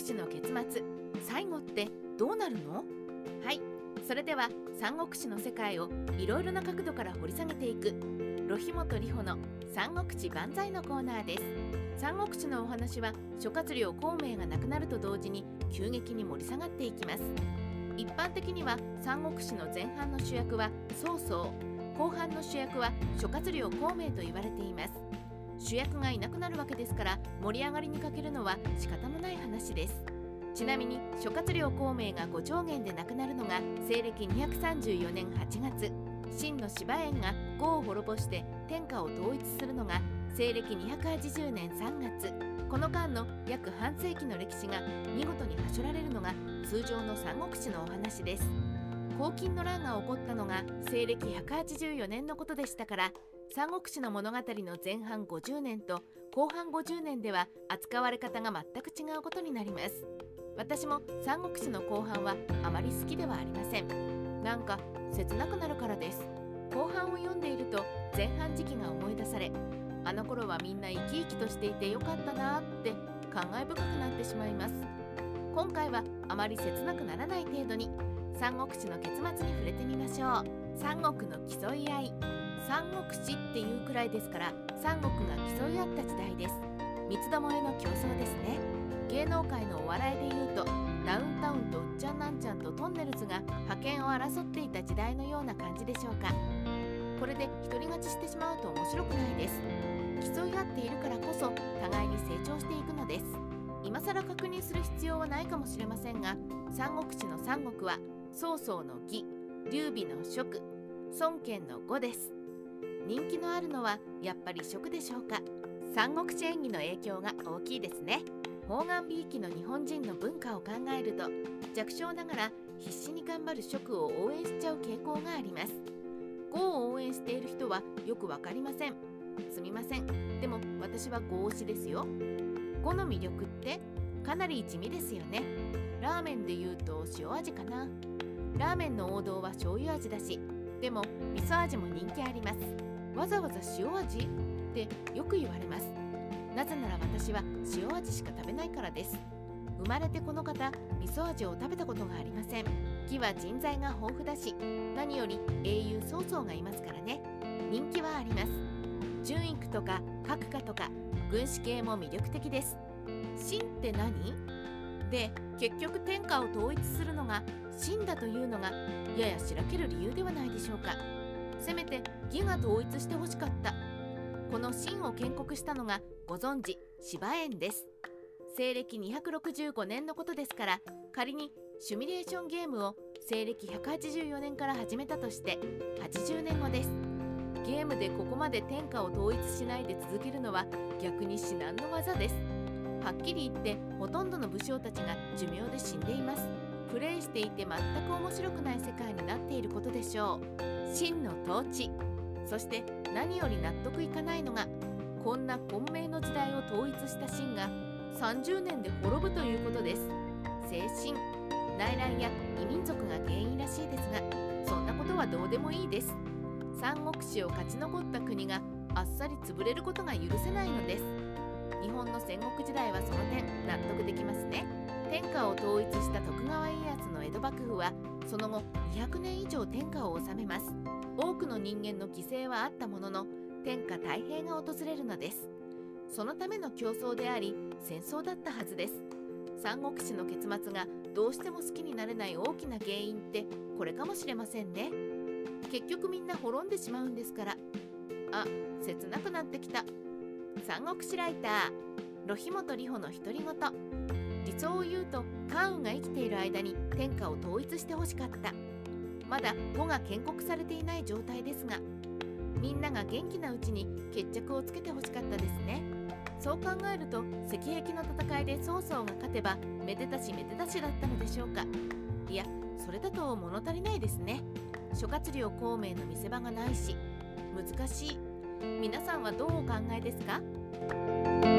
国志の結末。最後ってどうなるの？はい。それでは三国志の世界をいろいろな角度から掘り下げていくロヒモトリホの三国志万歳のコーナーです。三国志のお話は諸葛亮孔明が亡くなると同時に急激に盛り下がっていきます。一般的には三国志の前半の主役は曹操。後半の主役は諸葛亮孔明と言われています。主役がいなくなるわけですから盛り上がりに欠けるのは仕方のない話です。ちなみに諸葛亮孔明が五条元で亡くなるのが西暦234年8月。秦の芝園が呉を滅ぼして天下を統一するのが西暦280年3月。この間の約半世紀の歴史が見事にはしょられるのが通常の三国志のお話です。黄巾の乱が起こったのが西暦184年のことでしたから三国志の物語の前半50年と後半50年では扱われ方が全く違うことになります。私も三国志の後半はあまり好きではありません。なんか切なくなるからです。後半を読んでいると前半時期が思い出されあの頃はみんな生き生きとしていてよかったなーって感慨深くなってしまいます。今回はあまり切なくならない程度に三国志の結末に触れてみましょう。三国の競い合い。三国志っていうくらいですから三国が競い合った時代です。三つどもえの競争ですね。芸能界のお笑いでいうとダウンタウンとうっちゃんなんちゃんとトンネルズが覇権を争っていた時代のような感じでしょうか。これで独り勝ちしてしまうと面白くないです。競い合っているからこそ互いに成長していくのです。今更確認する必要はないかもしれませんが三国志の三国は曹操の義劉備の職孫権の語です。人気のあるのはやっぱり食でしょうか。三国志演技の影響が大きいですね。方眼美意気の日本人の文化を考えると弱小ながら必死に頑張る職を応援しちゃう傾向があります。語を応援している人はよくわかりません。すみません。でも私は語推しですよ。語の魅力ってかなり地味ですよね。ラーメンで言うと塩味かな。ラーメンの王道は醤油味だしでも味噌味も人気あります。わざわざ塩味？ってよく言われます。なぜなら私は塩味しか食べないからです。生まれてこの方味噌味を食べたことがありません。木は人材が豊富だし何より英雄曹操がいますからね。人気はあります。純育とか閣下とか軍師系も魅力的です。秦って何？で結局天下を統一するのが秦だというのがややしらける理由ではないでしょうか。せめて義が統一してほしかった。この秦を建国したのがご存知芝園です。西暦265年のことですから仮にシミュレーションゲームを西暦184年から始めたとして80年後です。ゲームでここまで天下を統一しないで続けるのは逆に至難の技です。はっきり言ってほとんどの武将たちが寿命で死んでいます。プレイしていて全く面白くない世界になっていることでしょう。真の統治。そして何より納得いかないのがこんな混迷の時代を統一した秦が30年で滅ぶということです。精神内乱や異民族が原因らしいですがそんなことはどうでもいいです。三国志を勝ち残った国があっさり潰れることが許せないのです。日本の戦国時代はその点納得できますね。天下を統一した徳川家康の江戸幕府はその後200年以上天下を治めます。多くの人間の犠牲はあったものの天下太平が訪れるのです。そのための競争であり戦争だったはずです。三国志の結末がどうしても好きになれない大きな原因ってこれかもしれませんね。結局みんな滅んでしまうんですから。あ切なくなってきた。三国志ライターロヒモトリホの独り言。理想を言うと関羽が生きている間に天下を統一してほしかった。まだ5が建国されていない状態ですがみんなが元気なうちに決着をつけてほしかったですね。そう考えると石壁の戦いで曹操が勝てばめでたしめでたしだったのでしょうか。いやそれだと物足りないですね。諸葛亮孔明の見せ場がないし難しい。皆さんはどうお考えですか？